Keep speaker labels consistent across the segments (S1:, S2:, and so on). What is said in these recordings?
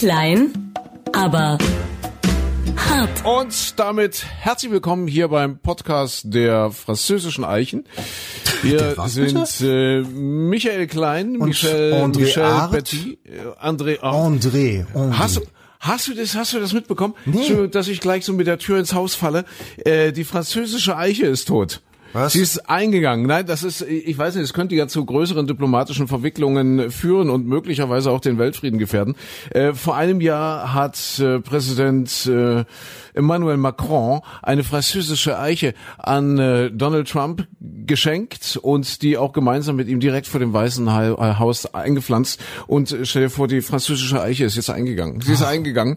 S1: Klein, aber hart.
S2: Und damit herzlich willkommen hier beim Podcast der französischen Eichen. Wir sind äh, Michael Klein, Michel,
S3: André
S2: Michel
S3: Art?
S2: Petit, äh, André Art.
S3: André, André.
S2: Hast du, hast du das, hast du das mitbekommen?
S3: Nee.
S2: Dass ich gleich so mit der Tür ins Haus falle. Äh, die französische Eiche ist tot.
S3: Was?
S2: Sie ist eingegangen. Nein, das ist, ich weiß nicht, es könnte ja zu größeren diplomatischen Verwicklungen führen und möglicherweise auch den Weltfrieden gefährden. Äh, vor einem Jahr hat äh, Präsident äh, Emmanuel Macron eine französische Eiche an äh, Donald Trump geschenkt und die auch gemeinsam mit ihm direkt vor dem Weißen äh, Haus eingepflanzt. Und äh, stell dir vor, die französische Eiche ist jetzt eingegangen. Sie ist eingegangen.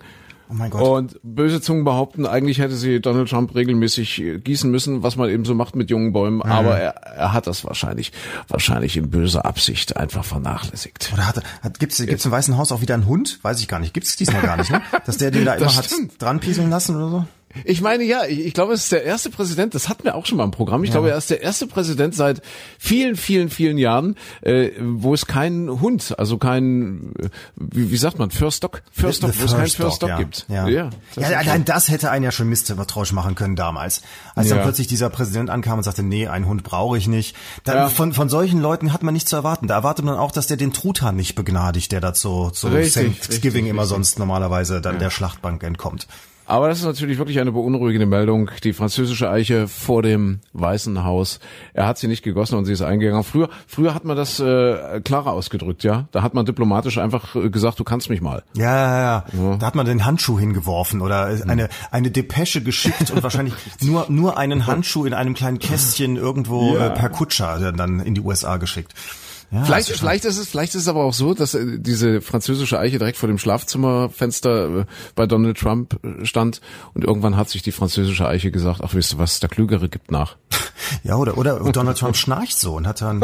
S3: Oh mein Gott.
S2: Und böse Zungen behaupten, eigentlich hätte sie Donald Trump regelmäßig äh, gießen müssen, was man eben so macht mit jungen Bäumen.
S3: Mhm.
S2: Aber er, er hat das wahrscheinlich, wahrscheinlich in böser Absicht einfach vernachlässigt.
S3: Oder hat, hat gibt's gibt's im Weißen Haus auch wieder einen Hund? Weiß ich gar nicht. Gibt's diesmal gar nicht, ne? Dass der den da immer hat
S2: stimmt.
S3: dran pieseln lassen oder so?
S2: Ich meine, ja, ich, ich glaube, es ist der erste Präsident, das hatten wir auch schon mal im Programm, ich glaube, er ist der erste Präsident seit vielen, vielen, vielen Jahren, äh, wo es keinen Hund, also kein, äh, wie, wie sagt man, First Dog, First Dog, wo es keinen First Dog
S3: ja.
S2: gibt.
S3: Ja,
S2: ja, das
S3: ja allein das hätte einen ja schon misstrauisch machen können damals. Als
S2: Ja.
S3: dann plötzlich dieser Präsident ankam und sagte, nee, einen Hund brauche ich nicht. Dann,
S2: Ja.
S3: von, von solchen Leuten hat man nichts zu erwarten. Da erwartet man auch, dass der den Truthahn nicht begnadigt, der da zu, zu
S2: Richtig,
S3: Thanksgiving
S2: richtig,
S3: immer
S2: richtig.
S3: sonst normalerweise dann der Schlachtbank entkommt.
S2: Aber das ist natürlich wirklich eine beunruhigende Meldung. Die französische Eiche vor dem Weißen Haus. Er hat sie nicht gegossen und sie ist eingegangen. Früher, früher hat man das äh, klarer ausgedrückt, ja. Da hat man diplomatisch einfach äh, gesagt, du kannst mich mal.
S3: Ja, ja, ja. Da hat man den Handschuh hingeworfen oder eine, eine Depesche geschickt und wahrscheinlich nur, nur einen Handschuh in einem kleinen Kästchen irgendwo
S2: Ja.
S3: äh, per Kutscher äh, dann in die USA geschickt. Ja,
S2: Vielleicht, vielleicht ist es, vielleicht ist es aber auch so, dass äh, diese französische Eiche direkt vor dem Schlafzimmerfenster äh, bei Donald Trump äh, stand und irgendwann hat sich die französische Eiche gesagt, ach wisst ihr was, der Klügere gibt nach.
S3: Ja, oder, oder Donald Trump schnarcht so und hat dann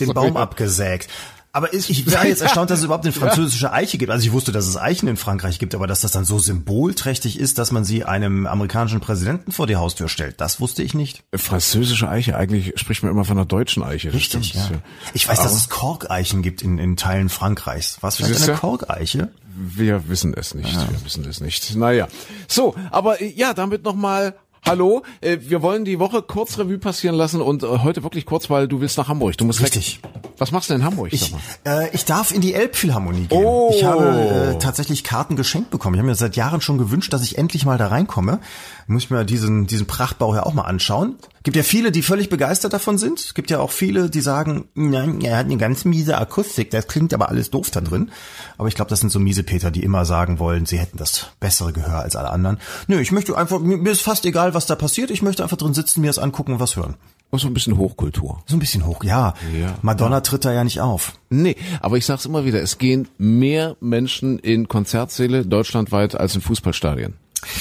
S3: den Baum abgesägt. Aber ich, ich war jetzt erstaunt, dass es überhaupt eine französische Eiche gibt. Also ich wusste, dass es Eichen in Frankreich gibt, aber dass das dann so symbolträchtig ist, dass man sie einem amerikanischen Präsidenten vor die Haustür stellt, das wusste ich nicht.
S2: Französische Eiche, eigentlich spricht man immer von einer deutschen Eiche. das
S3: Richtig,
S2: stimmt.
S3: ja. Ich weiß, dass es Korkeichen gibt in, in Teilen Frankreichs. Was
S2: Siehste?
S3: eine Korkeiche?
S2: Wir wissen es nicht. Wir wissen es nicht. Naja. So, aber äh, ja, damit nochmal. Hallo, äh, wir wollen die Woche kurz Revue passieren lassen und äh, heute wirklich kurz, weil du willst nach Hamburg. Du musst
S3: Richtig.
S2: weg. Was machst du denn in Hamburg?
S3: Ich, äh, ich darf in die Elbphilharmonie gehen.
S2: Oh.
S3: Ich habe äh, tatsächlich Karten geschenkt bekommen. Ich habe mir seit Jahren schon gewünscht, dass ich endlich mal da reinkomme. Muss ich mir diesen, diesen Prachtbau ja auch mal anschauen. Gibt ja viele, die völlig begeistert davon sind. Gibt ja auch viele, die sagen, nein, er hat eine ganz miese Akustik, das klingt aber alles doof da drin. Aber ich glaube, das sind so miese Peter, die immer sagen wollen, sie hätten das bessere Gehör als alle anderen. Nö, ich möchte einfach, mir ist fast egal, was da passiert. Ich möchte einfach drin sitzen, mir das angucken und was hören.
S2: Oh, so ein bisschen Hochkultur.
S3: So ein bisschen hoch, ja.
S2: Ja.
S3: Madonna tritt da ja nicht auf.
S2: Nee, aber ich sag's immer wieder, es gehen mehr Menschen in Konzertsäle deutschlandweit als in Fußballstadien.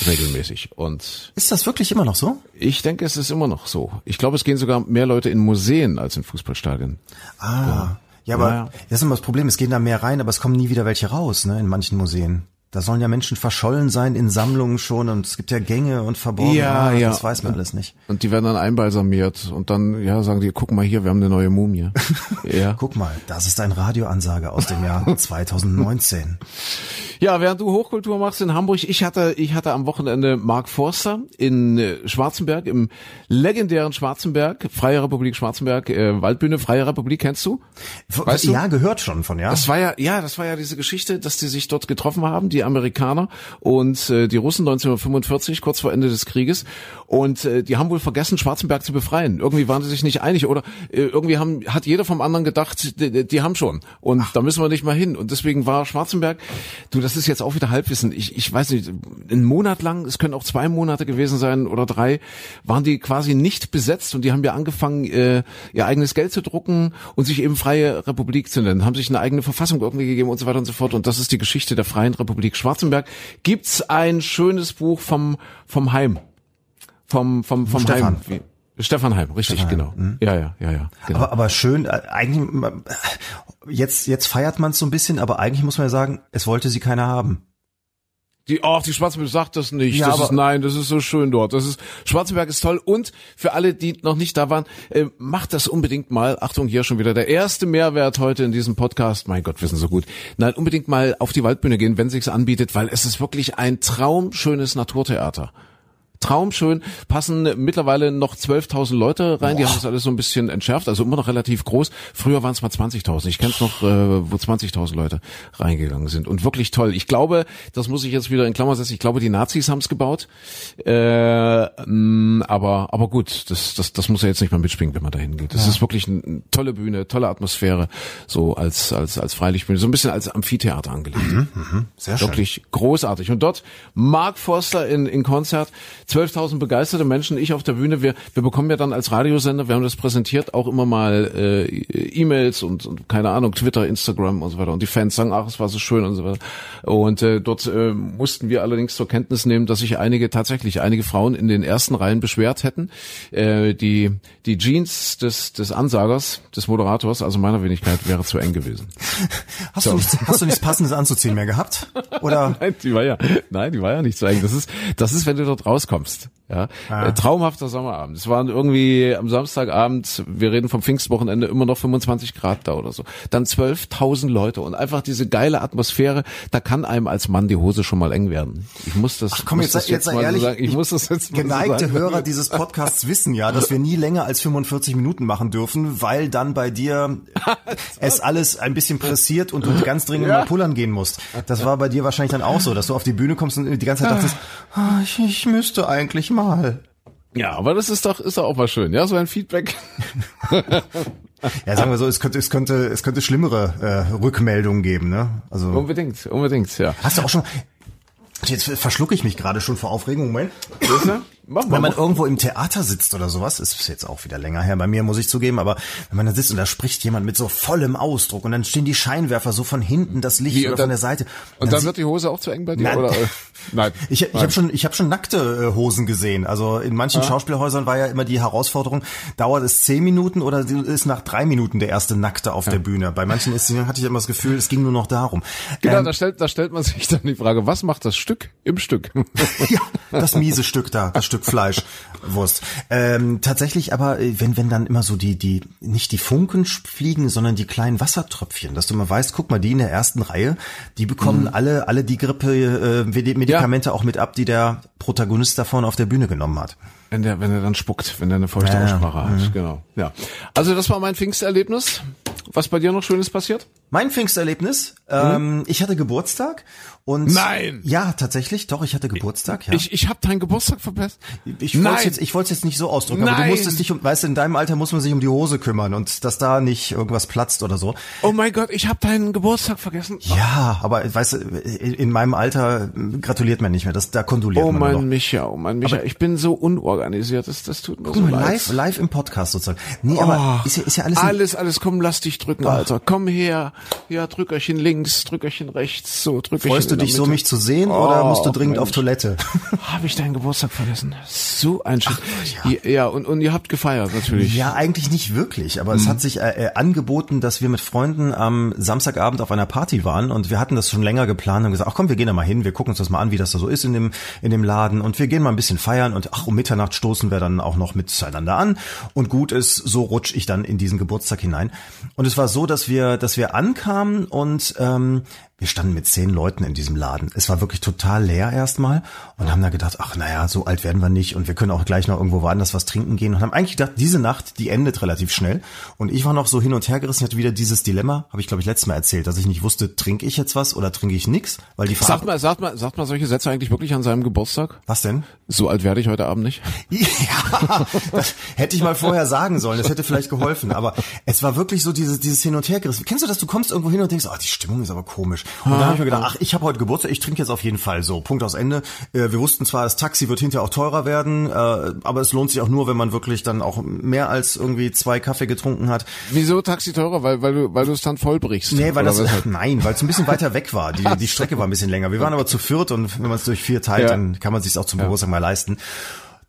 S2: Regelmäßig. Und
S3: Ist das wirklich immer noch so?
S2: ich denke, es ist immer noch so. Ich glaube, es gehen sogar mehr Leute in Museen als in Fußballstadien.
S3: Ah, ja, aber
S2: Ja, ja.
S3: das ist immer das Problem, es gehen da mehr rein, aber es kommen nie wieder welche raus, ne, in manchen Museen. Da sollen ja Menschen verschollen sein in Sammlungen schon und es gibt ja Gänge und Verborgene.
S2: Ja,
S3: Ah,
S2: ja.
S3: Das weiß man alles nicht.
S2: Und die werden dann einbalsamiert und dann, ja, sagen die, guck mal hier, wir haben eine neue Mumie. ja.
S3: Guck mal, das ist ein Radioansage aus dem Jahr 2019.
S2: Ja, während du Hochkultur machst in Hamburg, ich hatte, ich hatte am Wochenende Mark Forster in äh, Schwarzenberg, im legendären Schwarzenberg, Freie Republik Schwarzenberg, äh, Waldbühne, Freie Republik, kennst du? Weißt du?
S3: ja, gehört schon von, ja.
S2: Das war ja, ja, das war ja diese Geschichte, dass die sich dort getroffen haben, die Amerikaner und äh, die Russen 1945, kurz vor Ende des Krieges. Und äh, die haben wohl vergessen, Schwarzenberg zu befreien. Irgendwie waren sie sich nicht einig oder äh, irgendwie haben, hat jeder vom anderen gedacht, die, die- haben schon. Und da müssen wir nicht mal hin. Und deswegen war Schwarzenberg, du, das ist jetzt auch wieder Halbwissen. Ich, ich weiß nicht, einen Monat lang, es können auch zwei Monate gewesen sein oder drei, waren die quasi nicht besetzt und die haben ja angefangen, äh, ihr eigenes Geld zu drucken und sich eben Freie Republik zu nennen, haben sich eine eigene Verfassung irgendwie gegeben und so weiter und so fort. Und das ist die Geschichte der Freien Republik Schwarzenberg. Gibt's ein schönes Buch vom, vom Heim. Vom, vom, vom
S3: Stefan.
S2: Heim. Stefan Heim, richtig,
S3: Stefan
S2: genau.
S3: Heim,
S2: Ja, ja, ja, ja. Genau.
S3: Aber, aber schön, äh, eigentlich, jetzt, jetzt feiert man es so ein bisschen, aber eigentlich muss man ja sagen, es wollte sie keiner haben.
S2: Die, oh, die Schwarzenberg sagt das nicht.
S3: Ja,
S2: das ist, nein, das ist so schön dort. Das ist, Schwarzenberg ist toll. Und für alle, die noch nicht da waren, äh, macht das unbedingt mal. Achtung, hier schon wieder der erste Mehrwert heute in diesem Podcast. Mein Gott, wir sind so gut. Nein, unbedingt mal auf die Waldbühne gehen, wenn sich's anbietet, weil es ist wirklich ein traumschönes Naturtheater. Traumschön, passen mittlerweile noch 12.000 Leute rein, die haben das alles so ein bisschen entschärft, also immer noch relativ groß. Früher waren es mal 20.000, ich kenne es noch, äh, wo 20.000 Leute reingegangen sind. Und wirklich toll. Ich glaube, das muss ich jetzt wieder in Klammer setzen, ich glaube, die Nazis haben es gebaut, äh, mh, aber aber gut, das, das, das muss ja jetzt nicht mal mitspringen, wenn man da hingeht. Das ist wirklich eine, tolle Bühne, tolle Atmosphäre, so als, als, als Freilichtbühne, so ein bisschen als Amphitheater angelegt.
S3: Sehr schön.
S2: Wirklich großartig. Und dort Mark Forster in, in Konzert, 12.000 begeisterte Menschen, ich auf der Bühne. Wir, wir bekommen ja dann als Radiosender, wir haben das präsentiert, auch immer mal äh, E-Mails und, und keine Ahnung, Twitter, Instagram und so weiter. Und die Fans sagen, ach, es war so schön und so weiter. Und äh, dort äh, mussten wir allerdings zur Kenntnis nehmen, dass sich einige tatsächlich, einige Frauen in den ersten Reihen beschwert hätten. Äh, die, die Jeans des, des Ansagers, des Moderators, also meiner Wenigkeit, wäre zu eng gewesen.
S3: Hast, du nichts, hast du nichts Passendes anzuziehen mehr gehabt? Oder?
S2: Nein, die war ja, nein, die war ja nicht so eng. Das ist, das ist, wenn du dort rauskommst. Ja, äh, traumhafter Sommerabend. Es waren irgendwie am Samstagabend, wir reden vom Pfingstwochenende, immer noch 25 Grad da oder so. Dann 12.000 Leute und einfach diese geile Atmosphäre. Da kann einem als Mann die Hose schon mal eng werden. Ich muss das,
S3: Komm,
S2: muss
S3: jetzt, jetzt sei
S2: mal
S3: ehrlich,
S2: so sagen. Ich muss das jetzt mal so
S3: geneigte
S2: sagen.
S3: Hörer dieses Podcasts wissen ja, dass wir nie länger als 45 Minuten machen dürfen, weil dann bei dir es alles ein bisschen pressiert und du ganz dringend
S2: Ja.
S3: mal pullern gehen musst. Das war bei dir wahrscheinlich dann auch so, dass du auf die Bühne kommst und die ganze Zeit dachtest, ah, ich, ich müsste eigentlich mal.
S2: Ja, aber das ist doch, ist doch auch mal schön. Ja, so ein Feedback.
S3: Ja, sagen wir so, es könnte, es könnte, es könnte schlimmere äh, Rückmeldungen geben, ne? Also
S2: Unbedingt, unbedingt, ja.
S3: hast du auch schon. Jetzt verschlucke ich mich gerade schon vor Aufregung. Moment.
S2: Mach
S3: Wenn man irgendwo im Theater sitzt oder sowas, ist jetzt auch wieder länger her bei mir, muss ich zugeben, aber wenn man da sitzt und da spricht jemand mit so vollem Ausdruck und dann stehen die Scheinwerfer so von hinten, das Licht
S2: Wie,
S3: oder
S2: und
S3: von
S2: dann-
S3: der Seite.
S2: Und dann
S3: sieht-
S2: wird die Hose auch zu eng bei dir?
S3: Nein.
S2: Oder? äh, Nein.
S3: ich, ich habe schon, ich habe schon nackte äh, Hosen gesehen. Also in manchen Schauspielhäusern war ja immer die Herausforderung: Dauert es zehn Minuten oder ist nach drei Minuten der erste Nackte auf der Bühne? Bei manchen ist, hatte ich immer das Gefühl, es ging nur noch darum.
S2: Genau,
S3: Ähm,
S2: da stellt, da stellt man sich dann die Frage, was macht das Stück im Stück?
S3: ja, das miese Stück da, das Stück Fleisch, Wurst. Ähm, tatsächlich aber, äh, wenn, wenn dann immer so die, die, nicht die Funken fliegen, sondern die kleinen Wassertröpfchen, dass du mal weißt, guck mal, die in der ersten Reihe, die bekommen alle, alle die Grippe, äh, Medikamente auch mit ab, die der Protagonist da vorne auf der Bühne genommen hat.
S2: Wenn der, wenn er dann spuckt, wenn er eine feuchte
S3: Ja, ja.
S2: Aussprache hat, genau. Ja. Also das war mein Pfingsterlebnis. Was bei dir noch Schönes passiert?
S3: Mein Pfingsterlebnis, ähm, ich hatte Geburtstag und
S2: Nein!
S3: ja, tatsächlich, doch, ich hatte Geburtstag, ja.
S2: Ich, ich habe deinen Geburtstag verpasst.
S3: Ich wollte
S2: Nein.
S3: jetzt, ich wollte jetzt nicht so ausdrücken, aber du
S2: Nein.
S3: musstest dich um, weißt du, in deinem Alter muss man sich um die Hose kümmern und dass da nicht irgendwas platzt oder so.
S2: Oh mein Gott, ich habe deinen Geburtstag vergessen.
S3: Ja, aber weißt du, in in meinem Alter gratuliert man nicht mehr, das, da kondoliert
S2: Oh
S3: man nur
S2: mein. Micha, oh mein Micha, ich bin so unorganisiert, das, das tut mir so leid.
S3: live, live im Podcast sozusagen. Nee, aber
S2: Oh,
S3: ist ja, ist ja alles,
S2: alles, alles, komm, lass dich drücken, Alter. Komm her. Ja, Drückerchen links, Drückerchen rechts, so, Drückerchen
S3: freust du dich so, mich zu sehen oder
S2: Oh,
S3: musst du dringend
S2: Mensch.
S3: auf Toilette?
S2: Habe ich deinen Geburtstag vergessen? So ein Shit. ja. ja, und, und ihr habt gefeiert natürlich.
S3: Ja, eigentlich nicht wirklich, aber es hat sich äh, äh, angeboten, dass wir mit Freunden am Samstagabend auf einer Party waren und wir hatten das schon länger geplant und gesagt, ach komm, wir gehen da mal hin, wir gucken uns das mal an, wie das da so ist in dem in dem Laden und wir gehen mal ein bisschen feiern und ach um Mitternacht stoßen wir dann auch noch miteinander an und gut ist, so rutsch ich dann in diesen Geburtstag hinein und es war so, dass wir dass wir ankamen und ähm, wir standen mit zehn Leuten in diesem Laden. Es war wirklich total leer erstmal und haben da gedacht, ach naja, so alt werden wir nicht und wir können auch gleich noch irgendwo woanders was trinken gehen und haben eigentlich gedacht, diese Nacht, die endet relativ schnell und ich war noch so hin und her gerissen, ich hatte wieder dieses Dilemma, habe ich glaube ich letztes Mal erzählt, dass ich nicht wusste, trinke ich jetzt was oder trinke ich nix, weil die
S2: Sagt
S3: Verab
S2: mal, sagt mal, sagt mal solche Sätze eigentlich wirklich an seinem Geburtstag?
S3: Was denn?
S2: So alt werde ich heute Abend nicht.
S3: Ja, das hätte ich mal vorher sagen sollen. Das hätte vielleicht geholfen. Aber es war wirklich so dieses, dieses Hin und Her gerissen. Kennst du das? Du kommst irgendwo hin und denkst, ah, die Stimmung ist aber komisch. Und dann habe ich mir gedacht, ach, ich habe heute Geburtstag, ich trinke jetzt auf jeden Fall so. Punkt aus Ende. Äh, Wir wussten zwar, das Taxi wird hinterher auch teurer werden, äh, aber es lohnt sich auch nur, wenn man wirklich dann auch mehr als irgendwie zwei Kaffee getrunken hat.
S2: Wieso Taxi teurer? Weil, weil du, weil du es dann vollbrichst.
S3: Nee, weil das,
S2: weshalb?
S3: nein, weil es ein bisschen weiter weg war. Die, die Strecke war ein bisschen länger. Wir waren aber zu viert und wenn man es durch vier teilt,
S2: Ja.
S3: dann kann man sich auch zum Geburtstag mal leisten.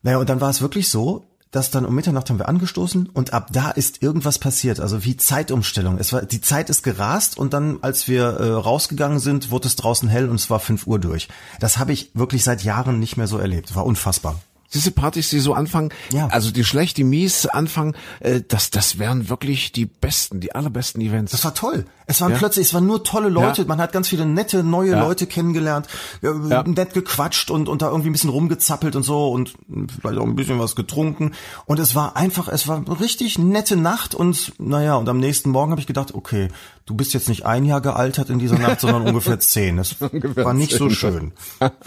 S3: Naja, und dann war es wirklich so, das dann um Mitternacht haben wir angestoßen und ab da ist irgendwas passiert, also wie Zeitumstellung. Es war die Zeit ist gerast und dann, als wir äh, rausgegangen sind, wurde es draußen hell und es war fünf Uhr durch. Das habe ich wirklich seit Jahren nicht mehr so erlebt. War unfassbar
S2: diese Partys, die so anfangen, ja. also die schlecht, die mies anfangen, äh, das, das wären wirklich die besten, die allerbesten Events.
S3: Das war toll. Es waren ja. plötzlich, es waren nur tolle Leute. Ja. Man hat ganz viele nette neue. Leute kennengelernt, nett gequatscht und, und da irgendwie ein bisschen rumgezappelt und so und vielleicht auch ein bisschen was getrunken. Und es war einfach, es war eine richtig nette Nacht und naja, und am nächsten Morgen habe ich gedacht, okay, du bist jetzt nicht ein Jahr gealtert in dieser Nacht, sondern ungefähr zehn. Das war nicht so schön.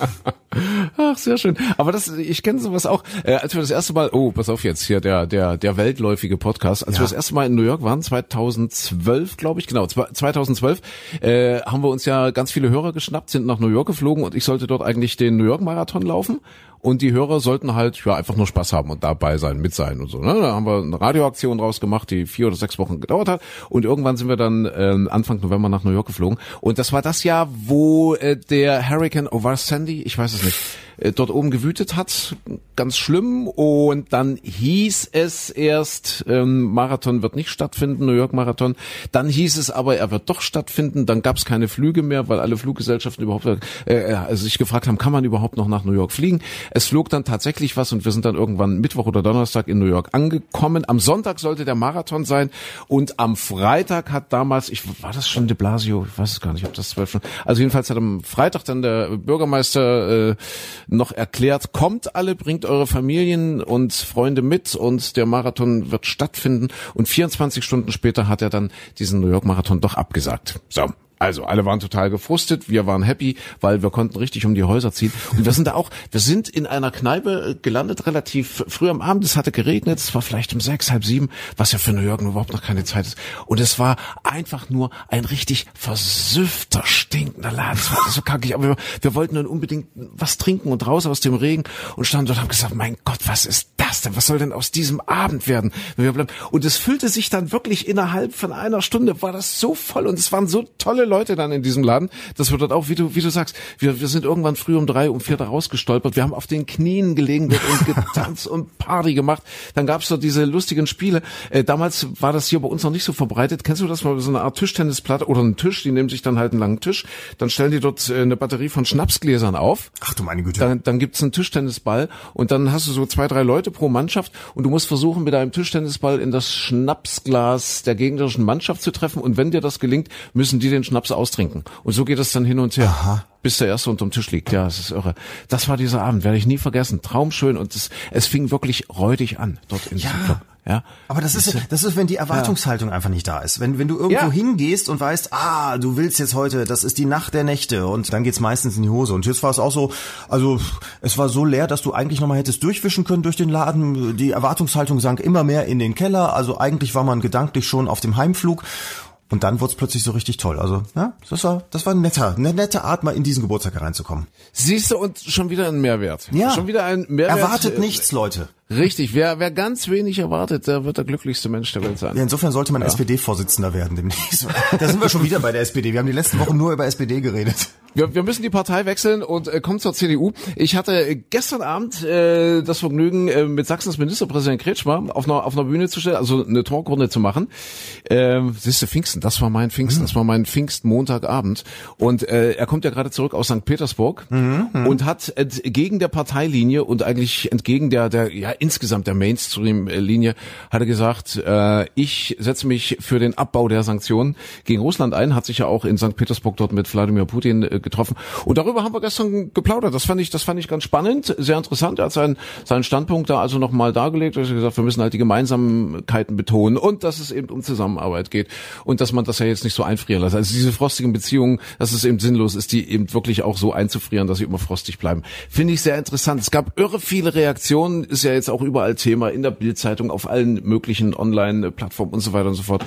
S2: Ach, sehr schön. Aber das, ich kenne sowas auch. Äh, als wir das erste Mal, oh, pass auf jetzt hier, der, der, der weltläufige Podcast. Als ja. wir das erste Mal in New York waren, 2012, glaube ich, genau, 2012, äh, haben wir uns ja ganz viele Hörer geschnappt, sind nach New York geflogen und ich sollte dort eigentlich den New York Marathon laufen und die Hörer sollten halt ja einfach nur Spaß haben und dabei sein, mit sein und so. Ne? Da haben wir eine Radioaktion draus gemacht, die vier oder sechs Wochen gedauert hat und irgendwann sind wir dann ähm, Anfang November nach New York geflogen und das war das Jahr, wo äh, der Hurricane, oh war Sandy? Ich weiß es nicht äh, dort oben gewütet hat. Ganz schlimm. Und dann hieß es erst, ähm, Marathon wird nicht stattfinden, New York Marathon. Dann hieß es aber, er wird doch stattfinden. Dann gab es keine Flüge mehr, weil alle Fluggesellschaften überhaupt äh, äh, also sich gefragt haben, kann man überhaupt noch nach New York fliegen? Es flog dann tatsächlich was und wir sind dann irgendwann Mittwoch oder Donnerstag in New York angekommen. Am Sonntag sollte der Marathon sein und am Freitag hat damals, ich war das schon de Blasio, ich weiß es gar nicht, ob das zwölf. Also jedenfalls hat am Freitag dann der Bürgermeister äh, noch erklärt, kommt alle, bringt eure Familien und Freunde mit und der Marathon wird stattfinden. Und 24 Stunden später hat er dann diesen New York Marathon doch abgesagt. So, also alle waren total gefrustet, wir waren happy, weil wir konnten richtig um die Häuser ziehen. Und wir sind da auch, wir sind in einer Kneipe äh, gelandet, relativ früh am Abend, es hatte geregnet, es war vielleicht um sechs, halb sieben, was ja für New York überhaupt noch keine Zeit ist. Und es war einfach nur ein richtig versüffter, stinkender Laden. Es war so kackig, aber wir, wir wollten dann unbedingt was trinken und raus aus dem Regen und standen dort und haben gesagt, mein Gott, was ist das denn? Was soll denn aus diesem Abend werden? Und es füllte sich dann wirklich innerhalb von einer Stunde, war das so voll und es waren so tolle Leute dann in diesem Laden. Das wird dort auch, wie du, wie du sagst, wir, wir sind irgendwann früh um drei, um vier da rausgestolpert. Wir haben auf den Knien gelegen und getanzt und Party gemacht. Dann gab's so diese lustigen Spiele. Äh, damals war das hier bei uns noch nicht so verbreitet. Kennst du das mal? So eine Art Tischtennisplatte oder einen Tisch. Die nehmen sich dann halt einen langen Tisch. Dann stellen die dort äh, eine Batterie von Schnapsgläsern auf.
S3: Ach du meine Güte.
S2: Dann, dann gibt's einen Tischtennisball und dann hast du so zwei, drei Leute pro Mannschaft und du musst versuchen, mit deinem Tischtennisball in das Schnapsglas der gegnerischen Mannschaft zu treffen. Und wenn dir das gelingt, müssen die den Schnaps Schnaps austrinken. Und so geht es dann hin und her. Aha. Bis der erste unterm Tisch liegt. Ja, es ist irre. Das war dieser Abend, werde ich nie vergessen. Traumschön und es, es fing wirklich räudig an dort in ja. Club. Ja.
S3: Aber das ist, das ist, wenn die Erwartungshaltung ja. einfach nicht da ist. Wenn, wenn du irgendwo ja. hingehst und weißt, ah, du willst jetzt heute, das ist die Nacht der Nächte und dann geht's meistens in die Hose. Und jetzt war es auch so, also es war so leer, dass du eigentlich nochmal hättest durchwischen können durch den Laden. Die Erwartungshaltung sank immer mehr in den Keller. Also eigentlich war man gedanklich schon auf dem Heimflug. Und dann wurde es plötzlich so richtig toll. Also, ja, das war, das war ein netter, eine nette Art, mal in diesen Geburtstag hereinzukommen.
S2: Siehst du, und schon wieder ein Mehrwert.
S3: Ja.
S2: Schon wieder ein Mehrwert.
S3: Erwartet äh, nichts, Leute.
S2: Richtig, wer, wer ganz wenig erwartet, der wird der glücklichste Mensch der Welt sein.
S3: Ja, insofern sollte man ja. SPD-Vorsitzender werden demnächst. Da sind wir schon wieder bei der SPD. Wir haben die letzten Wochen nur über SPD geredet.
S2: Wir, wir müssen die Partei wechseln und äh, kommen zur CDU. Ich hatte gestern Abend äh, das Vergnügen, äh, mit Sachsens Ministerpräsident Kretschmer auf einer, auf einer Bühne zu stellen, also eine Talkrunde zu machen. Ähm, siehst du, Pfingsten, das war mein Pfingsten, mhm. das war mein Pfingstmontagabend. Und äh, er kommt ja gerade zurück aus St. Petersburg mhm, mhm. und hat entgegen der Parteilinie und eigentlich entgegen der, der ja, insgesamt der Mainstream-Linie, hat er gesagt, äh, ich setze mich für den Abbau der Sanktionen gegen Russland ein, hat sich ja auch in St. Petersburg dort mit Wladimir Putin äh, getroffen. Und darüber haben wir gestern geplaudert. Das fand ich, das fand ich ganz spannend, sehr interessant. Er hat seinen, seinen Standpunkt da also nochmal dargelegt. Er hat gesagt, wir müssen halt die Gemeinsamkeiten betonen und dass es eben um Zusammenarbeit geht und dass man das ja jetzt nicht so einfrieren lässt. Also diese frostigen Beziehungen, dass es eben sinnlos ist, die eben wirklich auch so einzufrieren, dass sie immer frostig bleiben. Finde ich sehr interessant. Es gab irre viele Reaktionen, ist ja jetzt auch überall Thema, in der Bildzeitung, auf allen möglichen Online-Plattformen und so weiter und so fort.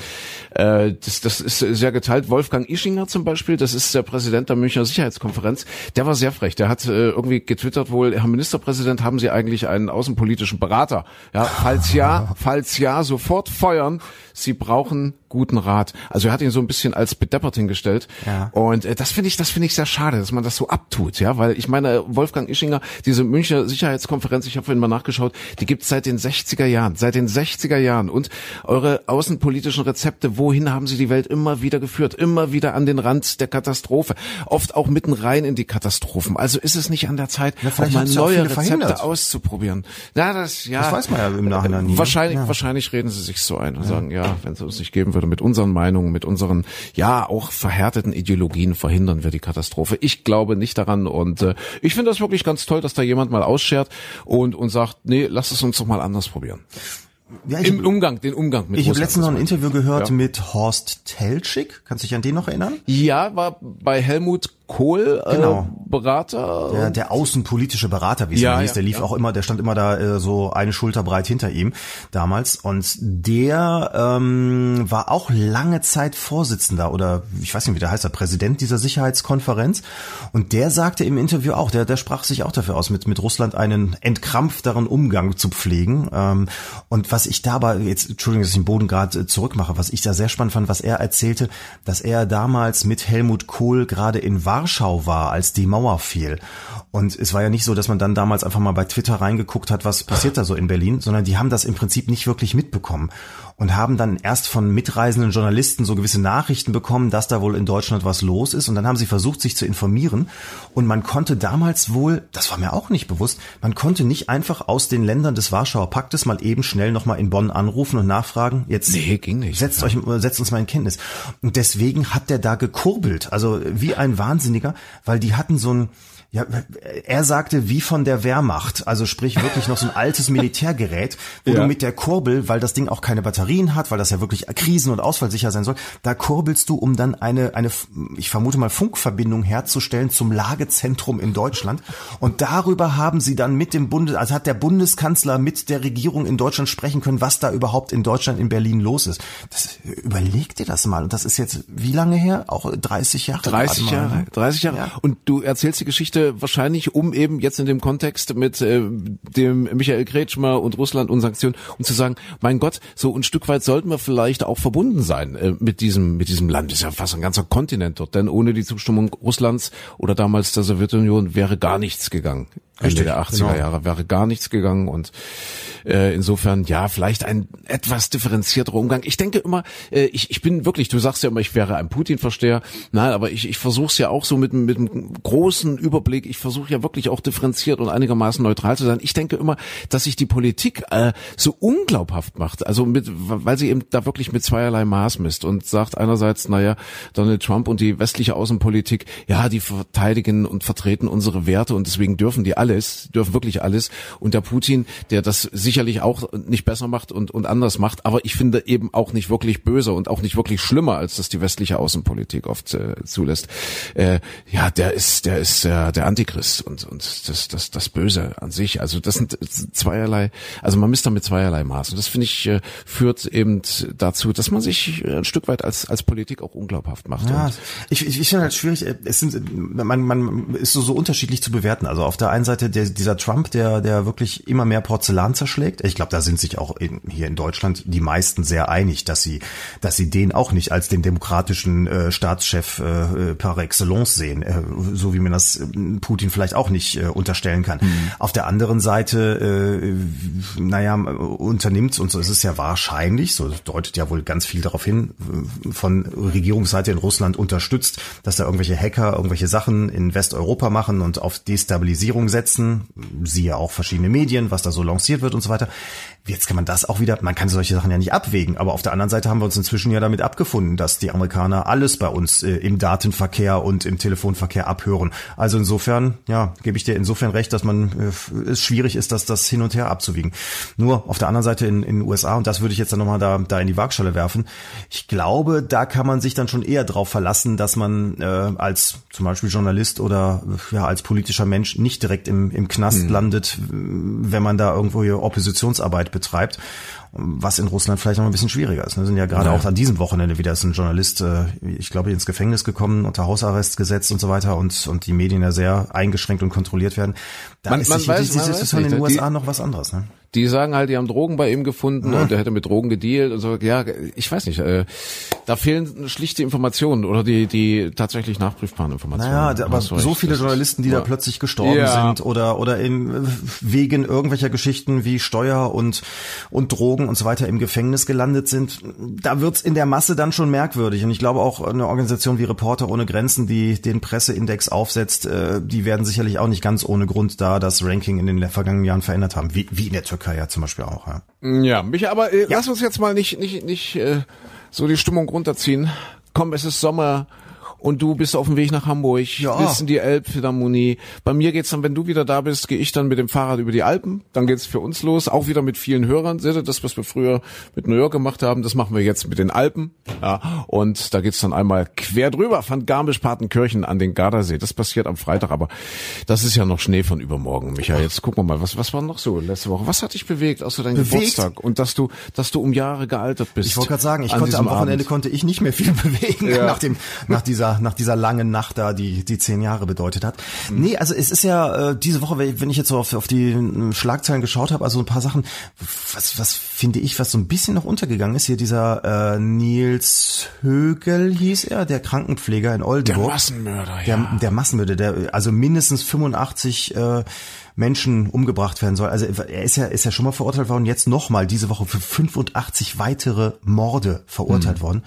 S2: Äh, das, das ist sehr geteilt. Wolfgang Ischinger zum Beispiel, das ist der Präsident der Münchner Sicherheitskonferenz, der war sehr frech. Der hat äh, irgendwie getwittert wohl, Herr Ministerpräsident, haben Sie eigentlich einen außenpolitischen Berater? Ja, falls ja, falls ja, sofort feuern. Sie brauchen guten Rat. Also er hat ihn so ein bisschen als bedeppert hingestellt. Ja. Und äh, das finde ich, das finde ich sehr schade, dass man das so abtut, ja, weil ich meine, Wolfgang Ischinger, diese Münchner Sicherheitskonferenz, ich habe vorhin mal nachgeschaut, die gibt's seit den 60er Jahren, seit den 60er Jahren. Und eure außenpolitischen Rezepte, wohin haben sie die Welt immer wieder geführt? Immer wieder an den Rand der Katastrophe. Oft auch mitten rein in die Katastrophen. Also ist es nicht an der Zeit,
S3: Ja,
S2: auch mal
S3: ja auch
S2: neue
S3: viele
S2: Rezepte
S3: verhindert.
S2: auszuprobieren. Ja, das, ja.
S3: Das weiß man ja im Nachhinein nie. ne?
S2: Wahrscheinlich,
S3: Ja.
S2: wahrscheinlich reden sie sich so ein und sagen, ja, wenn es uns nicht geben würde, mit unseren Meinungen, mit unseren, ja, auch verhärteten Ideologien verhindern wir die Katastrophe. Ich glaube nicht daran und äh, ich finde das wirklich ganz toll, dass da jemand mal ausschert und, und sagt, nee, lass es uns doch mal anders probieren.
S3: Ja, ich
S2: Im Umgang, den Umgang mit
S3: Ich habe letztens noch ein Interview gehört
S2: Ja.
S3: mit Horst Telschik. Kannst du dich an den noch erinnern?
S2: Ja, war bei Helmut Kohl äh,
S3: Genau.
S2: Berater.
S3: Der, der außenpolitische Berater, wie es
S2: Ja,
S3: hieß,
S2: ja,
S3: der lief
S2: ja.
S3: auch immer, der stand immer da äh, so eine Schulter breit hinter ihm damals. Und der ähm, war auch lange Zeit Vorsitzender oder ich weiß nicht, wie der heißt, der Präsident dieser Sicherheitskonferenz. Und der sagte im Interview auch, der, der sprach sich auch dafür aus, mit, mit Russland einen entkrampfteren Umgang zu pflegen. Ähm, und was ich dabei, jetzt Entschuldigung, dass ich den Boden gerade äh, zurückmache, was ich da sehr spannend fand, was er erzählte, dass er damals mit Helmut Kohl gerade in Warschau war, als die Mauer fiel. Und es war ja nicht so, dass man dann damals einfach mal bei Twitter reingeguckt hat, was passiert da so in Berlin, sondern die haben das im Prinzip nicht wirklich mitbekommen und haben dann erst von mitreisenden Journalisten so gewisse Nachrichten bekommen, dass da wohl in Deutschland was los ist. Und dann haben sie versucht, sich zu informieren. Und man konnte damals wohl, das war mir auch nicht bewusst, man konnte nicht einfach aus den Ländern des Warschauer Paktes mal eben schnell nochmal in Bonn anrufen und nachfragen, jetzt
S2: Nee, ging nicht.
S3: setzt euch, setzt uns mal in Kenntnis. Und deswegen hat der da gekurbelt, also wie ein Wahnsinniger, weil die hatten so ein, ja, er sagte, wie von der Wehrmacht, also sprich wirklich noch so ein altes Militärgerät, wo
S2: Ja.
S3: du mit der Kurbel, weil das Ding auch keine Batterien hat, weil das ja wirklich krisen- und ausfallsicher sein soll, da kurbelst du, um dann eine, eine, ich vermute mal, Funkverbindung herzustellen zum Lagezentrum in Deutschland. Und darüber haben sie dann mit dem Bundes, also hat der Bundeskanzler mit der Regierung in Deutschland sprechen können, was da überhaupt in Deutschland, in Berlin los ist. Das, überleg dir das mal. Und das ist jetzt wie lange her? Auch 30 Jahre?
S2: 30
S3: gerade mal,
S2: Jahre,
S3: ne?
S2: 30 Jahre.
S3: Ja.
S2: Und du erzählst die Geschichte wahrscheinlich, um eben jetzt in dem Kontext mit äh, dem Michael Kretschmer und Russland und Sanktionen, um zu sagen, mein Gott, so ein Stück weit sollten wir vielleicht auch verbunden sein äh, mit diesem mit diesem Land. Das ist ja fast ein ganzer Kontinent dort, denn ohne die Zustimmung Russlands oder damals der Sowjetunion wäre gar nichts gegangen. Ende
S3: Richtig,
S2: der 80er
S3: genau.
S2: Jahre wäre gar nichts gegangen und äh, insofern ja vielleicht ein etwas differenzierterer Umgang. Ich denke immer, äh, ich, ich bin wirklich, du sagst ja immer, ich wäre ein Putin-Versteher. Nein, aber ich, ich versuche es ja auch so mit, mit einem großen Überblick. Ich versuche ja wirklich auch differenziert und einigermaßen neutral zu sein. Ich denke immer, dass sich die Politik äh, so unglaubhaft macht, also mit, weil sie eben da wirklich mit zweierlei Maß misst und sagt einerseits, naja, Donald Trump und die westliche Außenpolitik, ja, die verteidigen und vertreten unsere Werte und deswegen dürfen die alles, dürfen wirklich alles. Und der Putin, der das sicherlich auch nicht besser macht und, und anders macht, aber ich finde eben auch nicht wirklich böse und auch nicht wirklich schlimmer, als das die westliche Außenpolitik oft äh, zulässt. Äh, ja, der ist, der ist äh, der Antichrist und, und das, das, das Böse an sich. Also das sind zweierlei, also man misst da mit zweierlei Maß. Und das finde ich, äh, führt eben dazu, dass man sich äh, ein Stück weit als, als Politik auch unglaubhaft macht.
S3: Ja, ich, ich, ich finde halt schwierig, äh, es sind, man, man ist so, so unterschiedlich zu bewerten. Also auf der einen Seite der, dieser Trump, der, der wirklich immer mehr Porzellan zerschlägt. Ich glaube, da sind sich auch in, hier in Deutschland die meisten sehr einig, dass sie, dass sie den auch nicht als den demokratischen äh, Staatschef äh, par excellence sehen, äh, so wie man das Putin vielleicht auch nicht äh, unterstellen kann. Auf der anderen Seite, äh, naja, unternimmt und so ist es ja wahrscheinlich, so deutet ja wohl ganz viel darauf hin, äh, von Regierungsseite in Russland unterstützt, dass da irgendwelche Hacker irgendwelche Sachen in Westeuropa machen und auf Destabilisierung setzen, siehe auch verschiedene Medien, was da so lanciert wird und so weiter. Jetzt kann man das auch wieder, man kann solche Sachen ja nicht abwägen, aber auf der anderen Seite haben wir uns inzwischen ja damit abgefunden, dass die Amerikaner alles bei uns äh, im Datenverkehr und im Telefonverkehr abhören. Also insofern, ja, gebe ich dir insofern recht, dass man äh, es schwierig ist, dass das hin und her abzuwiegen. Nur auf der anderen Seite in, in den USA, und das würde ich jetzt dann nochmal da, da in die Waagschale werfen, ich glaube, da kann man sich dann schon eher drauf verlassen, dass man äh, als zum Beispiel Journalist oder äh, ja als politischer Mensch nicht direkt im, im Knast landet, wenn man da irgendwo hier Oppositionsarbeit betreibt. Was in Russland vielleicht noch ein bisschen schwieriger ist. Wir sind ja gerade ja. auch an diesem Wochenende wieder ist ein Journalist, äh, ich glaube, ins Gefängnis gekommen, unter Hausarrest gesetzt und so weiter und, und die Medien ja sehr eingeschränkt und kontrolliert werden. Da
S2: man, ist man weiß, die,
S3: die Situation in den USA die, noch was anderes. Ne?
S2: Die sagen halt, die haben Drogen bei ihm gefunden und er hätte mit Drogen gedealt und so. Ja, ich weiß nicht. Äh, da fehlen schlichte Informationen oder die die tatsächlich nachprüfbaren Informationen.
S3: Naja, aber so recht. viele Journalisten, die ja. da plötzlich gestorben ja. sind oder oder im, wegen irgendwelcher Geschichten wie Steuer und und Drogen und so weiter im Gefängnis gelandet sind, da wird's in der Masse dann schon merkwürdig. Und ich glaube auch eine Organisation wie Reporter ohne Grenzen, die den Presseindex aufsetzt, äh, die werden sicherlich auch nicht ganz ohne Grund da das Ranking in den vergangenen Jahren verändert haben, wie, wie in der Türkei Türkei ja zum Beispiel auch. Ja,
S2: ja Micha, aber äh, ja. lass uns jetzt mal nicht nicht nicht äh, so die Stimmung runterziehen. Komm, es ist Sommer und du bist auf dem Weg nach Hamburg, ja. bist in die Elbphilharmonie. Bei mir geht's dann, wenn du wieder da bist, gehe ich dann mit dem Fahrrad über die Alpen. Dann geht's für uns los, auch wieder mit vielen Hörern. Seht ihr, das, was wir früher mit New York gemacht haben, das machen wir jetzt mit den Alpen. Ja, und da geht's dann einmal quer drüber von Garmisch-Partenkirchen an den Gardasee. Das passiert am Freitag, aber das ist ja noch Schnee von übermorgen, Michael. Jetzt gucken wir mal, was, was war noch so letzte Woche? Was hat dich bewegt, außer deinem bewegt? Geburtstag? Und dass du, dass du um Jahre gealtert bist.
S3: Ich wollte gerade sagen, ich konnte am Wochenende Abend. konnte ich nicht mehr viel bewegen ja. nach dem, nach dieser, nach dieser langen Nacht da, die die zehn Jahre bedeutet hat. Mhm. Nee, also es ist ja äh, diese Woche, wenn ich jetzt so auf, auf die äh, Schlagzeilen geschaut habe, also ein paar Sachen, was, was finde ich, was so ein bisschen noch untergegangen ist, hier dieser äh, Nils Högel hieß er, der Krankenpfleger in Oldenburg.
S2: Der Massenmörder,
S3: ja. Der, der Massenmörder, der also mindestens 85 äh, Menschen umgebracht werden soll. Also er ist ja, ist ja schon mal verurteilt worden, jetzt nochmal diese Woche für 85 weitere Morde verurteilt mhm. worden.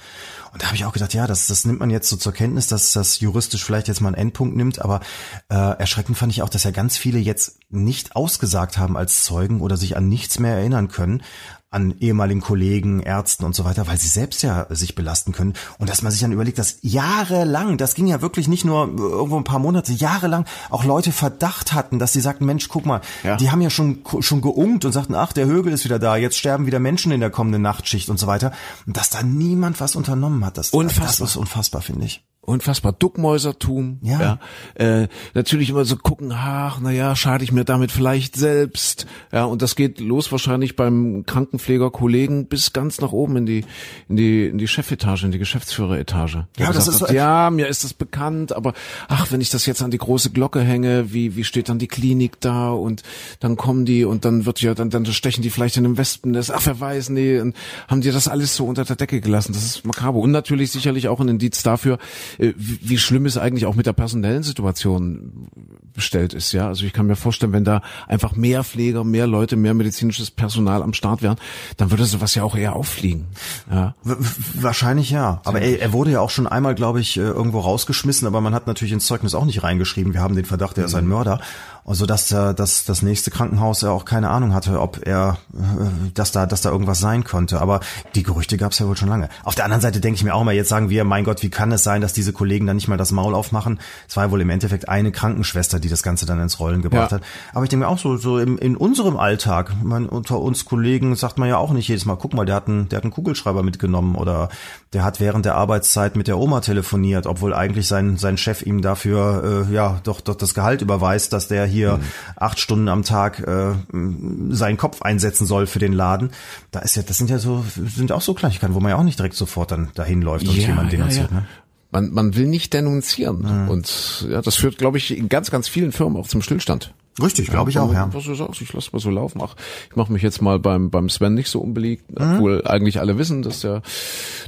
S3: Und da habe ich auch gedacht, ja, das, das nimmt man jetzt so zur Kenntnis, dass das juristisch vielleicht jetzt mal einen Endpunkt nimmt, aber äh, erschreckend fand ich auch, dass ja ganz viele jetzt nicht ausgesagt haben als Zeugen oder sich an nichts mehr erinnern können an ehemaligen Kollegen, Ärzten und so weiter, weil sie selbst ja sich belasten können. Und dass man sich dann überlegt, dass jahrelang, das ging ja wirklich nicht nur irgendwo ein paar Monate, jahrelang auch Leute Verdacht hatten, dass sie sagten, Mensch, guck mal, ja. die haben ja schon, schon geungt und sagten, ach, der Högel ist wieder da, jetzt sterben wieder Menschen in der kommenden Nachtschicht und so weiter. Und dass da niemand was unternommen hat, das, unfassbar. das ist unfassbar, finde ich
S2: unfassbar Duckmäusertum. Ja. ja. Äh, natürlich immer so gucken, ach, na ja, schade ich mir damit vielleicht selbst. Ja, und das geht los wahrscheinlich beim Krankenpflegerkollegen bis ganz nach oben in die in die in die Chefetage, in die Geschäftsführeretage.
S3: Ja, das ist
S2: hat, so ja, mir ist das bekannt, aber ach, wenn ich das jetzt an die große Glocke hänge, wie wie steht dann die Klinik da und dann kommen die und dann wird ja dann dann stechen die vielleicht in einem Wespennest. Ach, wer weiß, nee, und haben die das alles so unter der Decke gelassen. Das ist makaber und natürlich sicherlich auch ein Indiz dafür, wie schlimm es eigentlich auch mit der personellen Situation bestellt ist. Ja, also ich kann mir vorstellen, wenn da einfach mehr Pfleger, mehr Leute, mehr medizinisches Personal am Start wären, dann würde sowas ja auch eher auffliegen. Ja.
S3: Wahrscheinlich ja. Aber er, er wurde ja auch schon einmal, glaube ich, äh, irgendwo rausgeschmissen, aber man hat natürlich ins Zeugnis auch nicht reingeschrieben. Wir haben den Verdacht, er ist ein mhm. Mörder. Also dass dass das nächste Krankenhaus ja auch keine Ahnung hatte, ob er, äh, dass da, dass da irgendwas sein konnte. Aber die Gerüchte gab es ja wohl schon lange. Auf der anderen Seite denke ich mir auch mal, jetzt sagen wir, mein Gott, wie kann es sein, dass diese Kollegen dann nicht mal das Maul aufmachen? Es war ja wohl im Endeffekt eine Krankenschwester, die das Ganze dann ins Rollen gebracht ja. hat. Aber ich denke mir auch so, so im, in unserem Alltag, man, unter uns Kollegen sagt man ja auch nicht jedes Mal, guck mal, der hat einen, der hat einen Kugelschreiber mitgenommen oder der hat während der Arbeitszeit mit der Oma telefoniert, obwohl eigentlich sein, sein Chef ihm dafür äh, ja doch, doch das Gehalt überweist, dass der hier mhm. acht Stunden am Tag äh, seinen Kopf einsetzen soll für den Laden. Da ist ja, das sind ja so, sind auch so Kleinigkeiten, wo man ja auch nicht direkt sofort dann dahin läuft und ja, jemand denunziert. Ja, ja. Ne?
S2: Man, man will nicht denunzieren. Mhm. Und ja, das führt, glaube ich, in ganz, ganz vielen Firmen auch zum Stillstand.
S3: Richtig, glaube ich auch, ja.
S2: Was du sagst, ich lasse mal so laufen. Ach, ich mache mich jetzt mal beim beim Sven nicht so unbeliebt, mhm. obwohl eigentlich alle wissen, dass der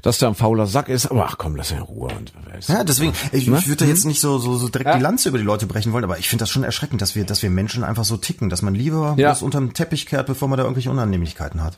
S2: dass der ein fauler Sack ist. Aber ach komm, lass ihn in Ruhe. Und
S3: ja, deswegen, ich, ne? ich würde da jetzt mhm. nicht so so, so direkt ja. die Lanze über die Leute brechen wollen, aber ich finde das schon erschreckend, dass wir dass wir Menschen einfach so ticken, dass man lieber ja. was unterm Teppich kehrt, bevor man da irgendwelche Unannehmlichkeiten hat.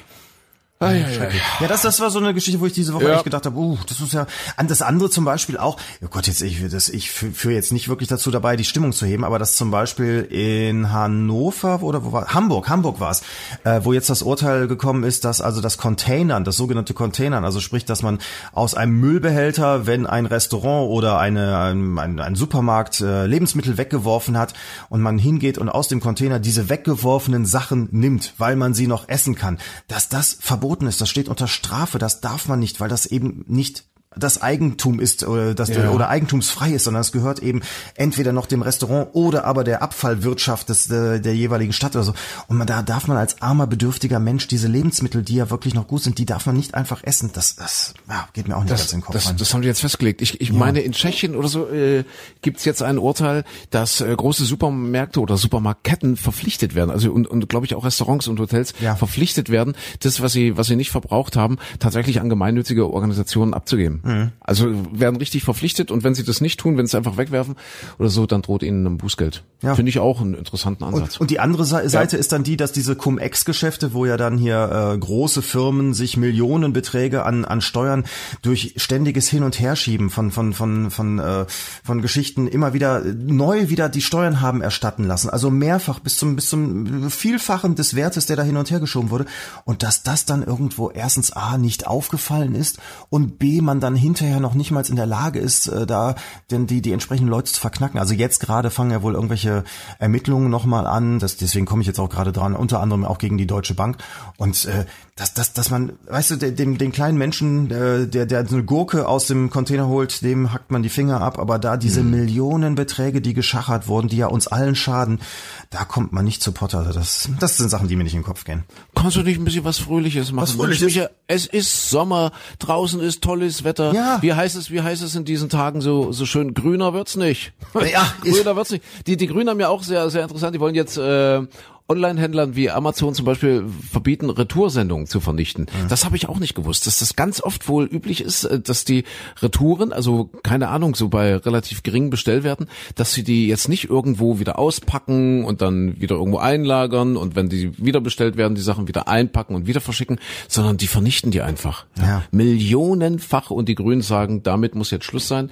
S3: Ah, ja, ja, ja, das, das war so eine Geschichte, wo ich diese Woche ja. echt gedacht habe, uh, das ist ja, an das andere zum Beispiel auch, oh Gott, jetzt, ich, das, ich führe jetzt nicht wirklich dazu dabei, die Stimmung zu heben, aber das zum Beispiel in Hannover oder wo war, Hamburg, Hamburg war es, äh, wo jetzt das Urteil gekommen ist, dass also das Containern, das sogenannte Containern, also sprich, dass man aus einem Müllbehälter, wenn ein Restaurant oder eine, ein, ein, ein Supermarkt äh, Lebensmittel weggeworfen hat und man hingeht und aus dem Container diese weggeworfenen Sachen nimmt, weil man sie noch essen kann, dass das verboten verboten ist, das steht unter Strafe, das darf man nicht, weil das eben nicht das Eigentum ist oder, das,
S2: Ja.
S3: oder eigentumsfrei ist, sondern es gehört eben entweder noch dem Restaurant oder aber der Abfallwirtschaft des, der, der jeweiligen Stadt oder so. Und man, da darf man als armer, bedürftiger Mensch diese Lebensmittel, die ja wirklich noch gut sind, die darf man nicht einfach essen. Das, das ja, geht mir auch nicht ganz
S2: Das,
S3: in den Kopf
S2: das, das haben die jetzt festgelegt. Ich, ich meine, in Tschechien oder so äh, gibt es jetzt ein Urteil, dass äh, große Supermärkte oder Supermarktketten verpflichtet werden, also und, und glaube ich auch Restaurants und Hotels
S3: Ja.
S2: verpflichtet werden, das, was sie, was sie nicht verbraucht haben, tatsächlich an gemeinnützige Organisationen abzugeben.
S3: Mhm.
S2: Also werden richtig verpflichtet und wenn sie das nicht tun, wenn sie es einfach wegwerfen oder so, dann droht ihnen ein Bußgeld.
S3: Ja.
S2: Finde ich auch einen interessanten Ansatz.
S3: Und, und die andere Seite ist dann die, dass diese Cum-Ex-Geschäfte, wo ja dann hier äh, große Firmen sich Millionenbeträge an, an Steuern durch ständiges Hin- und Herschieben von von von von äh, von Geschichten immer wieder äh, neu wieder die Steuern haben erstatten lassen, also mehrfach bis zum bis zum Vielfachen des Wertes, der da hin und her geschoben wurde, und dass das dann irgendwo erstens a nicht aufgefallen ist und b man dann hinterher noch nicht mal in der Lage ist, äh, da denn die die entsprechenden Leute zu verknacken. Also jetzt gerade fangen ja wohl irgendwelche Ermittlungen nochmal an. Das, deswegen komme ich jetzt auch gerade dran, unter anderem auch gegen die Deutsche Bank. Und äh, dass, dass, dass man, weißt du, de- dem, den kleinen Menschen, äh, der, der eine Gurke aus dem Container holt, dem hackt man die Finger ab. Aber da diese Millionenbeträge, die geschachert wurden, die ja uns allen schaden, da kommt man nicht zu Potter. Also Das, das sind Sachen, die mir nicht in den Kopf gehen.
S2: Kannst du nicht ein bisschen was Fröhliches machen?
S3: Was Fröhliches?
S2: Micha, es ist Sommer, draußen ist tolles Wetter.
S3: Ja.
S2: Wie heißt es, wie heißt es in diesen Tagen so, so schön? Grüner wird's nicht.
S3: Ja,
S2: grüner wird's nicht. Die, die Grünen haben ja auch sehr, sehr interessant. Die wollen jetzt, äh, Online-Händlern wie Amazon zum Beispiel verbieten, Retoursendungen zu vernichten. Das habe ich auch nicht gewusst, dass das ganz oft wohl üblich ist, äh, dass die Retouren, also keine Ahnung, so bei relativ geringen Bestellwerten, dass sie die jetzt nicht irgendwo wieder auspacken und dann wieder irgendwo einlagern und wenn die wieder bestellt werden, die Sachen wieder einpacken und wieder verschicken, sondern die vernichten die einfach.
S3: Ja.
S2: Millionenfach und die Grünen sagen, damit muss jetzt Schluss sein.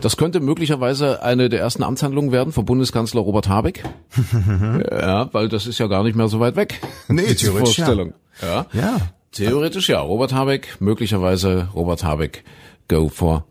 S2: Das könnte möglicherweise eine der ersten Amtshandlungen werden von Bundeskanzler Robert Habeck. ja, weil das ist ja gar nicht mehr so weit weg.
S3: Nee,
S2: die
S3: theoretisch ja.
S2: Vorstellung. Ja.
S3: Ja.
S2: Theoretisch ja. Robert Habeck, möglicherweise Robert Habeck, go for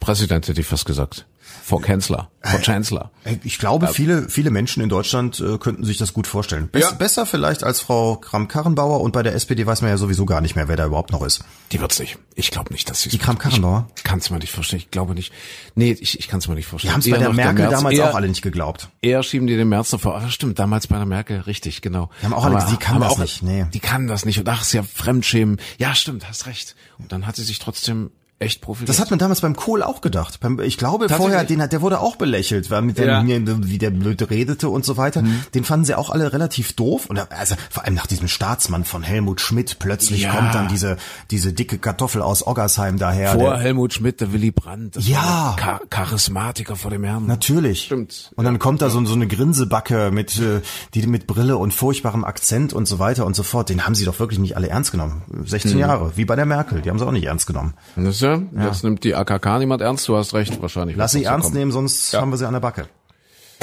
S2: Präsident, hätte ich fast gesagt. For Kanzler, for Chancellor.
S3: Ey, Ich glaube, viele, viele Menschen in Deutschland äh, könnten sich das gut vorstellen. Bess,
S2: Ja.
S3: Besser vielleicht als Frau Kram-Karrenbauer und bei der SPD weiß man ja sowieso gar nicht mehr, wer da überhaupt noch ist.
S2: Die wird's nicht. Ich glaube nicht, dass sie
S3: Die Kram-Karrenbauer?
S2: Ich kann's mir nicht vorstellen. Ich glaube nicht. Nee, ich, ich kann's mir nicht vorstellen.
S3: Die haben es bei
S2: Eher
S3: der Merkel
S2: Merz.
S3: damals
S2: eher,
S3: auch alle nicht geglaubt.
S2: Eher schieben die den März noch vor. Ach, stimmt, damals bei der Merkel, richtig, genau.
S3: Die haben auch alle gesagt, die kann das nicht, nee.
S2: Die kann das nicht. Und ach, ist ja Fremdschämen. Ja, stimmt, hast recht. Und dann hat sie sich trotzdem echt profiliert.
S3: Das hat man damals beim Kohl auch gedacht. Ich glaube vorher, den hat, der wurde auch belächelt, weil mit dem,
S2: Ja.
S3: wie der blöd redete und so weiter. Den fanden sie auch alle relativ doof. Und also vor allem nach diesem Staatsmann von Helmut Schmidt plötzlich
S2: Ja.
S3: kommt dann diese diese dicke Kartoffel aus Oggersheim daher.
S2: vor
S3: der,
S2: Helmut Schmidt, der Willy Brandt. Das
S3: Ja.
S2: Char Charismatiker vor dem Herrn.
S3: Natürlich.
S2: Stimmt.
S3: Und dann kommt da so, so eine Grinsebacke mit, äh, die mit Brille und furchtbarem Akzent und so weiter und so fort. Den haben sie doch wirklich nicht alle ernst genommen. 16
S2: Mhm.
S3: Jahre, wie bei der Merkel. Die haben sie auch nicht ernst genommen.
S2: Das ist ja, jetzt nimmt die AKK niemand ernst. Du hast recht, wahrscheinlich.
S3: Lass sie ernst
S2: kommen.
S3: nehmen, sonst
S2: Ja.
S3: haben wir sie an der Backe.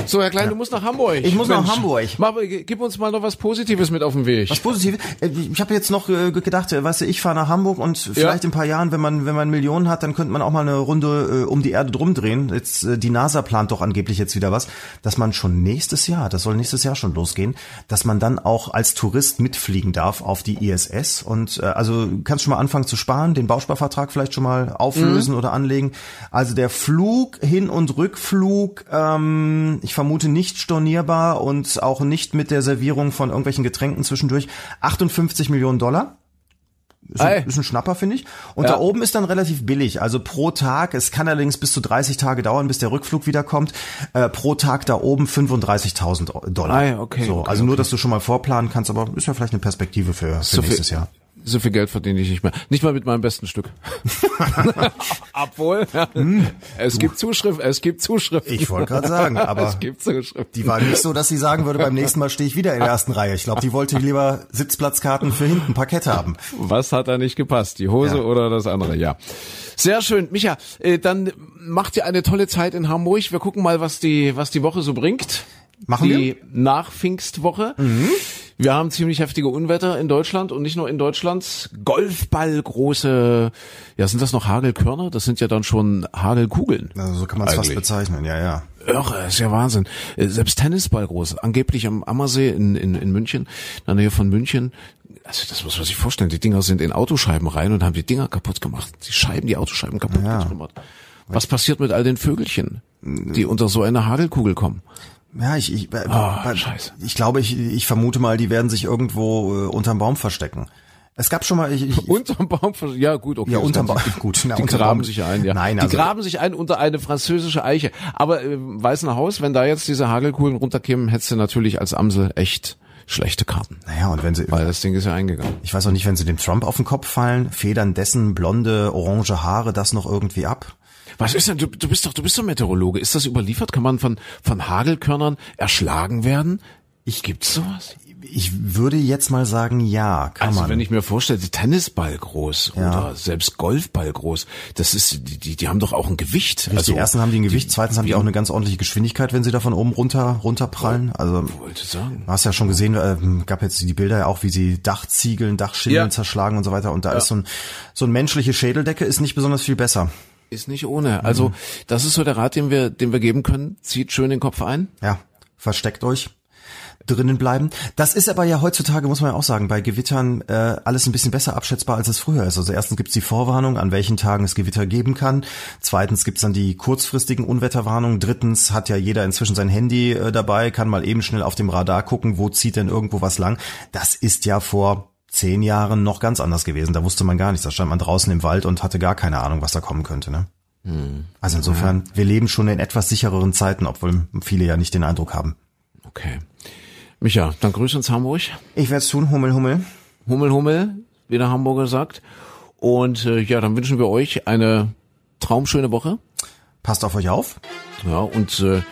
S2: So, Herr Klein, du musst nach Hamburg.
S3: Ich muss nach Hamburg.
S2: Mach, gib uns mal noch was Positives mit auf den Weg.
S3: Was Positives. Äh, Ich habe jetzt noch äh, gedacht, äh, weißt du, ich fahre nach Hamburg und vielleicht in ein paar Jahren, wenn man wenn man Millionen hat, dann könnte man auch mal eine Runde äh, um die Erde drum drehen. Jetzt äh, die NASA plant doch angeblich jetzt wieder was, dass man schon nächstes Jahr, das soll nächstes Jahr schon losgehen, dass man dann auch als Tourist mitfliegen darf auf die ISS und äh, also kannst schon mal anfangen zu sparen, den Bausparvertrag vielleicht schon mal auflösen oder anlegen. Also der Flug hin und Rückflug, ähm, ich vermute nicht stornierbar und auch nicht mit der Servierung von irgendwelchen Getränken zwischendurch. 58 Millionen Dollar. Ist
S2: Ei.
S3: ein, ist ein Schnapper, finde ich. Und
S2: Ja.
S3: da oben ist dann relativ billig. Also pro Tag, es kann allerdings bis zu 30 Tage dauern, bis der Rückflug wiederkommt. Äh, pro Tag da oben 35.000 Dollar.
S2: Ei, okay,
S3: So,
S2: okay,
S3: also nur,
S2: okay.
S3: dass du schon mal vorplanen kannst, aber ist ja vielleicht eine Perspektive für, für
S2: So
S3: nächstes Jahr.
S2: So viel Geld verdiene ich nicht mehr. Nicht mal mit meinem besten Stück. Obwohl, es gibt Zuschriften, es gibt Zuschriften.
S3: Hm. Ich wollte gerade sagen, aber
S2: es gibt Zuschriften.
S3: die war nicht so, dass sie sagen würde, beim nächsten Mal stehe ich wieder in der ersten Reihe. Ich glaube, die wollte lieber Sitzplatzkarten für hinten Parkett haben.
S2: Was hat da nicht gepasst? Die Hose
S3: Ja.
S2: oder das andere? Ja. Sehr schön. Micha, äh, dann macht ihr eine tolle Zeit in Hamburg. Wir gucken mal, was die, was die Woche so bringt.
S3: Machen
S2: die Nachpfingstwoche. Wir haben ziemlich heftige Unwetter in Deutschland und nicht nur in Deutschland. Golfball große, ja, sind das noch Hagelkörner? Das sind ja dann schon Hagelkugeln.
S3: Also so kann man es fast bezeichnen, ja, ja.
S2: Irre, ist ja Wahnsinn. Äh, Selbst Tennisball groß, angeblich am Ammersee in, in, in München, in der Nähe von München. Also das muss man sich vorstellen. Die Dinger sind in Autoscheiben rein und haben die Dinger kaputt gemacht. Die Scheiben, die Autoscheiben kaputt
S3: Ja.
S2: gemacht. Was passiert mit all den Vögelchen, die unter so eine Hagelkugel kommen?
S3: Ja, ich, ich,
S2: scheiße.
S3: ich glaube, ich, ich vermute mal, die werden sich irgendwo äh, unterm Baum verstecken. Es gab schon mal, ich, ich,
S2: Unterm Baum, ja gut, okay.
S3: Ja, unterm Baum, gut, na,
S2: Die graben
S3: Baum-
S2: sich ein, ja.
S3: Nein,
S2: die
S3: also-
S2: graben sich ein unter eine französische Eiche. Aber äh, Weißen Haus, wenn da jetzt diese Hagelkugeln runterkämen, hättest du natürlich als Amsel echt schlechte Karten.
S3: naja, und wenn sie,
S2: Weil das Ding ist ja eingegangen.
S3: ich weiß auch nicht, wenn sie dem Trump auf den Kopf fallen, federn dessen blonde, orange Haare das noch irgendwie ab?
S2: Was ist denn, du, du bist doch, du bist doch Meteorologe. Ist das überliefert? Kann man von, von Hagelkörnern erschlagen werden? Ich, gibt's sowas?
S3: Ich würde jetzt mal sagen, ja, kann
S2: Also
S3: man.
S2: wenn ich mir vorstelle, die Tennisball groß
S3: Ja.
S2: oder selbst Golfball groß, das ist, die, die, die haben doch auch ein Gewicht.
S3: Richtig,
S2: also,
S3: erstens haben die ein Gewicht, zweitens haben die auch eine ganz ordentliche Geschwindigkeit, wenn sie da von oben runter runterprallen. Also
S2: wollte sagen.
S3: Du hast ja schon gesehen, äh, gab jetzt die Bilder ja auch, wie sie Dachziegeln, Dachschindeln
S2: Ja.
S3: zerschlagen und so weiter. Und da ist so ein so ein menschliche Schädeldecke ist nicht besonders viel besser.
S2: Ist nicht ohne. Also, das ist so der Rat, den wir, den wir geben können. Zieht schön den Kopf ein.
S3: Ja, versteckt euch, drinnen bleiben. Das ist aber ja heutzutage, muss man ja auch sagen, bei Gewittern äh, alles ein bisschen besser abschätzbar, als es früher ist. Also erstens gibt's die Vorwarnung, an welchen Tagen es Gewitter geben kann. Zweitens gibt's dann die kurzfristigen Unwetterwarnungen. Drittens hat ja jeder inzwischen sein Handy äh, dabei, kann mal eben schnell auf dem Radar gucken, wo zieht denn irgendwo was lang. Das ist ja vor zehn Jahren noch ganz anders gewesen. Da wusste man gar nichts. Da stand man draußen im Wald und hatte gar keine Ahnung, was da kommen könnte. Ne? Also insofern, wir leben schon in etwas sichereren Zeiten, obwohl viele ja nicht den Eindruck haben.
S2: Okay. Micha, dann grüß uns Hamburg.
S3: Ich werde es tun, Hummel, Hummel.
S2: Hummel, Hummel, wie der Hamburger sagt. Und äh, ja, dann wünschen wir euch eine traumschöne Woche.
S3: Passt auf euch auf.
S2: Ja, und äh,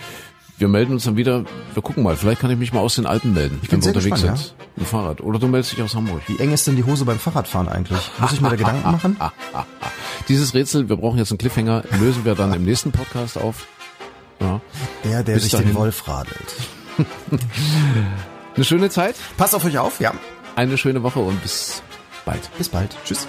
S2: wir melden uns dann wieder. Wir gucken mal, vielleicht kann ich mich mal aus den Alpen melden,
S3: bin
S2: wenn wir unterwegs
S3: gespannt,
S2: sind. Mit dem Fahrrad. Oder du meldest dich aus Hamburg.
S3: Wie eng ist denn die Hose beim Fahrradfahren eigentlich? Muss ich mir da Gedanken machen?
S2: Dieses Rätsel, wir brauchen jetzt einen Cliffhanger, lösen wir dann im nächsten Podcast auf. Ja.
S3: Der, der
S2: Bis
S3: sich
S2: dahin.
S3: den Wolf radelt.
S2: Eine schöne Zeit,
S3: Passt auf euch auf, ja.
S2: eine schöne Woche und bis bald.
S3: Bis bald. Tschüss.